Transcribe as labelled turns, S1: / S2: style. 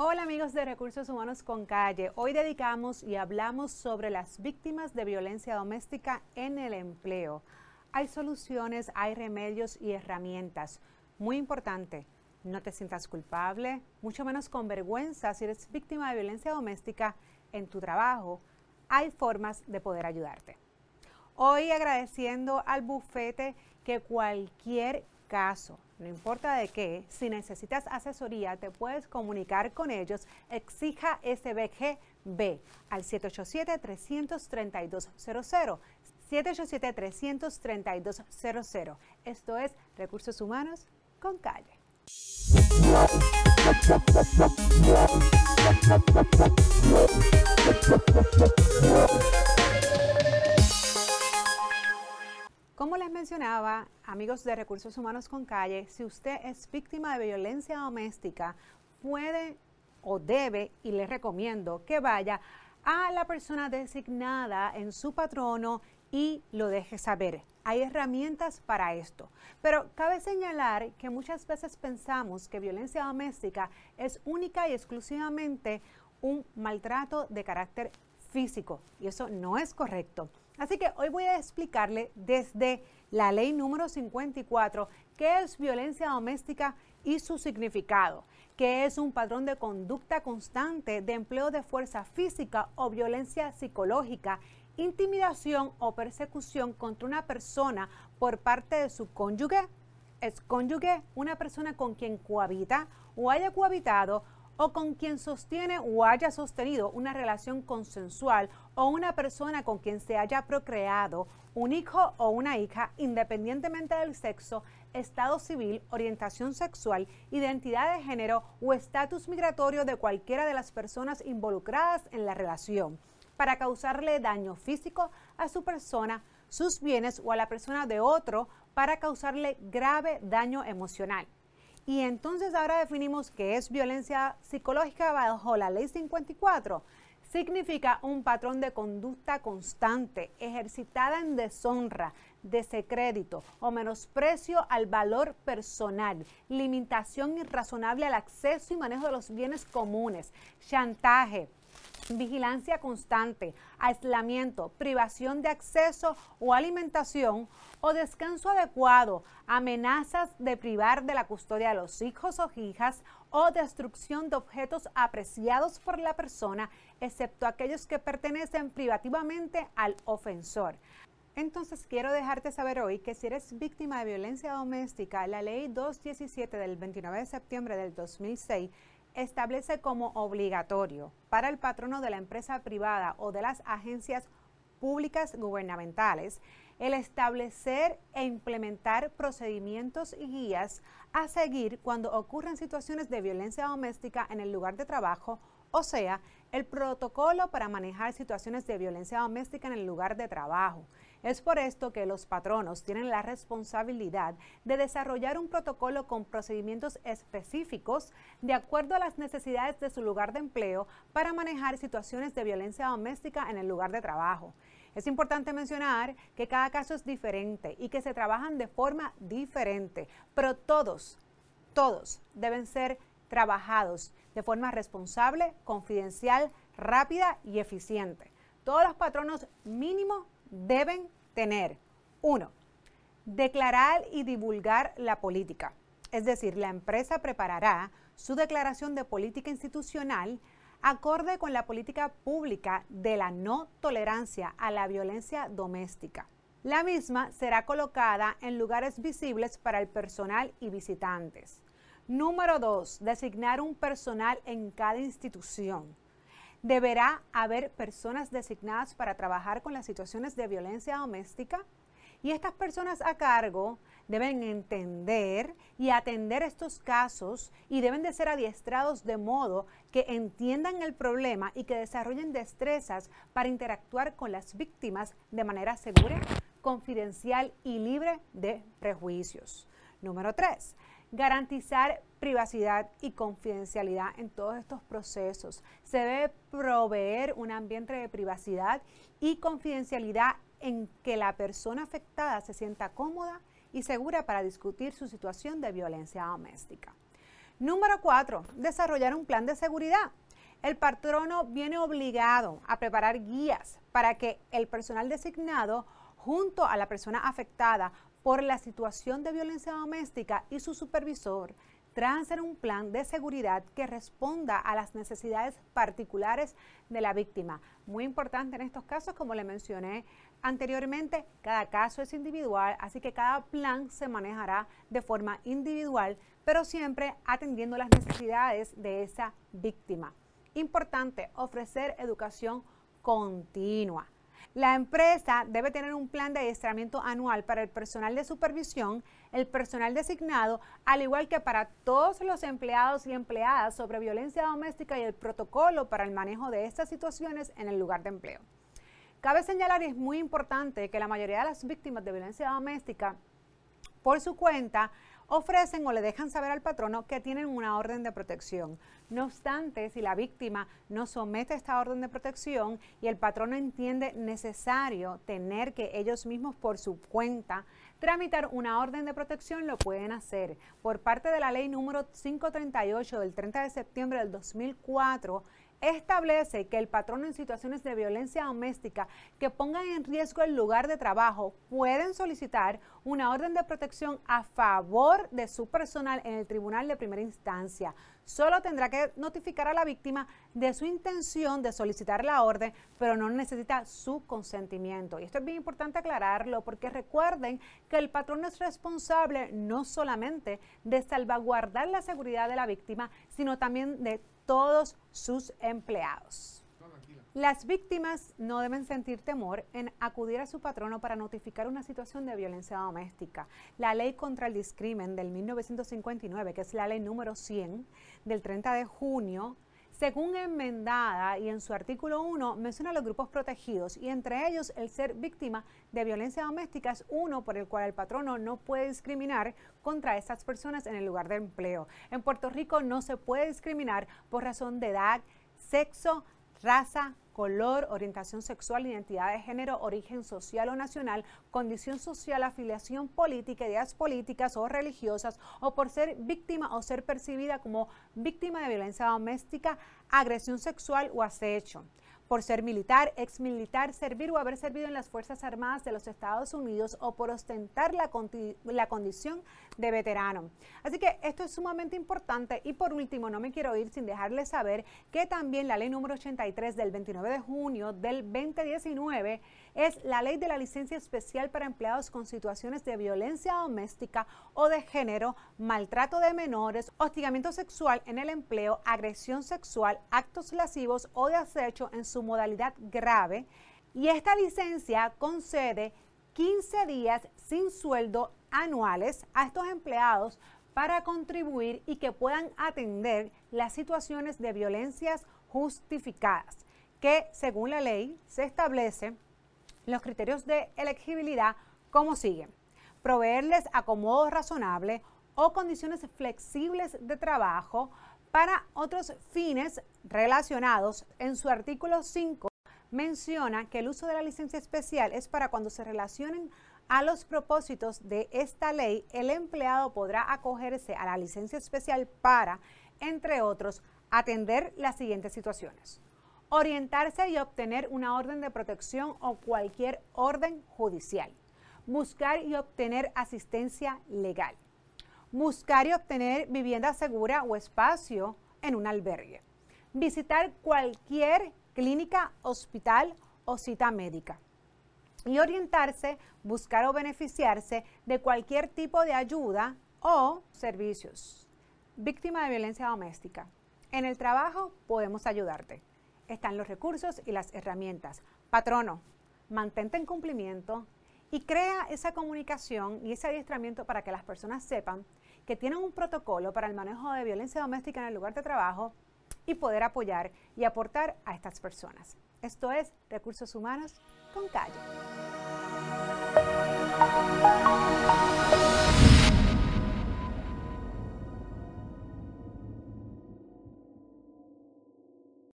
S1: Hola amigos de Recursos Humanos con Calle. Hoy dedicamos y hablamos sobre las víctimas de violencia doméstica en el empleo. Hay soluciones, hay remedios y herramientas. Muy importante, no te sientas culpable, mucho menos con vergüenza si eres víctima de violencia doméstica en tu trabajo. Hay formas de poder ayudarte. Hoy agradeciendo al bufete que cualquier caso, no importa de qué, si necesitas asesoría, te puedes comunicar con ellos. Exija SBGB al 787-332-00. 787-332-00. Esto es Recursos Humanos con Calle. Como les mencionaba, amigos de Recursos Humanos con Calle, si usted es víctima de violencia doméstica, puede o debe, y le recomiendo que vaya a la persona designada en su patrono y lo deje saber. Hay herramientas para esto. Pero cabe señalar que muchas veces pensamos que violencia doméstica es única y exclusivamente un maltrato de carácter físico y eso no es correcto. Así que hoy voy a explicarle desde la ley número 54 qué es violencia doméstica y su significado, qué es un patrón de conducta constante de empleo de fuerza física o violencia psicológica intimidación o persecución contra una persona por parte de su cónyuge, es cónyuge una persona con quien cohabita o haya cohabitado o con quien sostiene o haya sostenido una relación consensual o una persona con quien se haya procreado un hijo o una hija independientemente del sexo, estado civil, orientación sexual, identidad de género o estatus migratorio de cualquiera de las personas involucradas en la relación para causarle daño físico a su persona, sus bienes o a la persona de otro para causarle grave daño emocional. Y entonces ahora definimos qué es violencia psicológica bajo la ley 54. Significa un patrón de conducta constante, ejercitada en deshonra, desecrédito o menosprecio al valor personal, limitación irrazonable al acceso y manejo de los bienes comunes, chantaje, vigilancia constante, aislamiento, privación de acceso o alimentación o descanso adecuado, amenazas de privar de la custodia de los hijos o hijas o destrucción de objetos apreciados por la persona, excepto aquellos que pertenecen privativamente al ofensor. Entonces quiero dejarte saber hoy que si eres víctima de violencia doméstica, la ley 217 del 29 de septiembre del 2006 establece como obligatorio para el patrono de la empresa privada o de las agencias públicas gubernamentales el establecer e implementar procedimientos y guías a seguir cuando ocurren situaciones de violencia doméstica en el lugar de trabajo, o sea, el protocolo para manejar situaciones de violencia doméstica en el lugar de trabajo, es por esto que los patronos tienen la responsabilidad de desarrollar un protocolo con procedimientos específicos de acuerdo a las necesidades de su lugar de empleo para manejar situaciones de violencia doméstica en el lugar de trabajo. Es importante mencionar que cada caso es diferente y que se trabajan de forma diferente, pero todos, todos deben ser trabajados de forma responsable, confidencial, rápida y eficiente. Todos los patronos mínimo deben tener, uno, declarar y divulgar la política. Es decir, la empresa preparará su declaración de política institucional acorde con la política pública de la no tolerancia a la violencia doméstica. La misma será colocada en lugares visibles para el personal y visitantes. Número dos, designar un personal en cada institución. Deberá haber personas designadas para trabajar con las situaciones de violencia doméstica y estas personas a cargo deben entender y atender estos casos y deben de ser adiestrados de modo que entiendan el problema y que desarrollen destrezas para interactuar con las víctimas de manera segura, confidencial y libre de prejuicios. Número 3 garantizar privacidad y confidencialidad en todos estos procesos. Se debe proveer un ambiente de privacidad y confidencialidad en que la persona afectada se sienta cómoda y segura para discutir su situación de violencia doméstica. Número cuatro, desarrollar un plan de seguridad. El patrono viene obligado a preparar guías para que el personal designado junto a la persona afectada por la situación de violencia doméstica y su supervisor trancen un plan de seguridad que responda a las necesidades particulares de la víctima. Muy importante en estos casos, como le mencioné anteriormente, cada caso es individual, así que cada plan se manejará de forma individual, pero siempre atendiendo las necesidades de esa víctima. Importante, ofrecer educación continua. La empresa debe tener un plan de adiestramiento anual para el personal de supervisión, el personal designado, al igual que para todos los empleados y empleadas sobre violencia doméstica y el protocolo para el manejo de estas situaciones en el lugar de empleo. Cabe señalar y es muy importante que la mayoría de las víctimas de violencia doméstica, por su cuenta, ofrecen o le dejan saber al patrono que tienen una orden de protección. No obstante, si la víctima no somete esta orden de protección y el patrono entiende necesario tener que ellos mismos por su cuenta tramitar una orden de protección, lo pueden hacer. Por parte de la ley número 538 del 30 de septiembre del 2004, establece que el patrono en situaciones de violencia doméstica que pongan en riesgo el lugar de trabajo pueden solicitar una orden de protección a favor de su personal en el tribunal de primera instancia. Solo tendrá que notificar a la víctima de su intención de solicitar la orden, pero no necesita su consentimiento. Y esto es bien importante aclararlo porque recuerden que el patrón es responsable no solamente de salvaguardar la seguridad de la víctima, sino también de todos sus empleados. Las víctimas no deben sentir temor en acudir a su patrono para notificar una situación de violencia doméstica. La ley contra el discrimen del 1959, que es la ley número 100 del 30 de junio según enmendada y en su artículo 1 menciona los grupos protegidos y entre ellos el ser víctima de violencia doméstica es uno por el cual el patrono no puede discriminar contra estas personas en el lugar de empleo. En Puerto Rico no se puede discriminar por razón de edad, sexo, raza, color, orientación sexual, identidad de género, origen social o nacional, condición social, afiliación política, ideas políticas o religiosas, o por ser víctima o ser percibida como víctima de violencia doméstica, agresión sexual o acecho por ser militar, ex militar, servir o haber servido en las Fuerzas Armadas de los Estados Unidos o por ostentar la, condición de veterano. Así que esto es sumamente importante y por último, no me quiero ir sin dejarles saber que también la ley número 83 del 29 de junio del 2019 es la ley de la licencia especial para empleados con situaciones de violencia doméstica o de género, maltrato de menores, hostigamiento sexual en el empleo, agresión sexual, actos lascivos o de acecho en su modalidad grave. Y esta licencia concede 15 días sin sueldo anuales a estos empleados para contribuir y que puedan atender las situaciones de violencias justificadas, que según la ley se establece los criterios de elegibilidad como siguen. Proveerles acomodo razonable o condiciones flexibles de trabajo para otros fines relacionados. En su artículo 5 menciona que el uso de la licencia especial es para cuando se relacionen a los propósitos de esta ley, el empleado podrá acogerse a la licencia especial para, entre otros, atender las siguientes situaciones. Orientarse y obtener una orden de protección o cualquier orden judicial, buscar y obtener asistencia legal, buscar y obtener vivienda segura o espacio en un albergue, visitar cualquier clínica, hospital o cita médica y orientarse, buscar o beneficiarse de cualquier tipo de ayuda o servicios. Víctima de violencia doméstica. En el trabajo podemos ayudarte están los recursos y las herramientas. Patrono, mantente en cumplimiento y crea esa comunicación y ese adiestramiento para que las personas sepan que tienen un protocolo para el manejo de violencia doméstica en el lugar de trabajo y poder apoyar y aportar a estas personas. Esto es Recursos Humanos con Calle.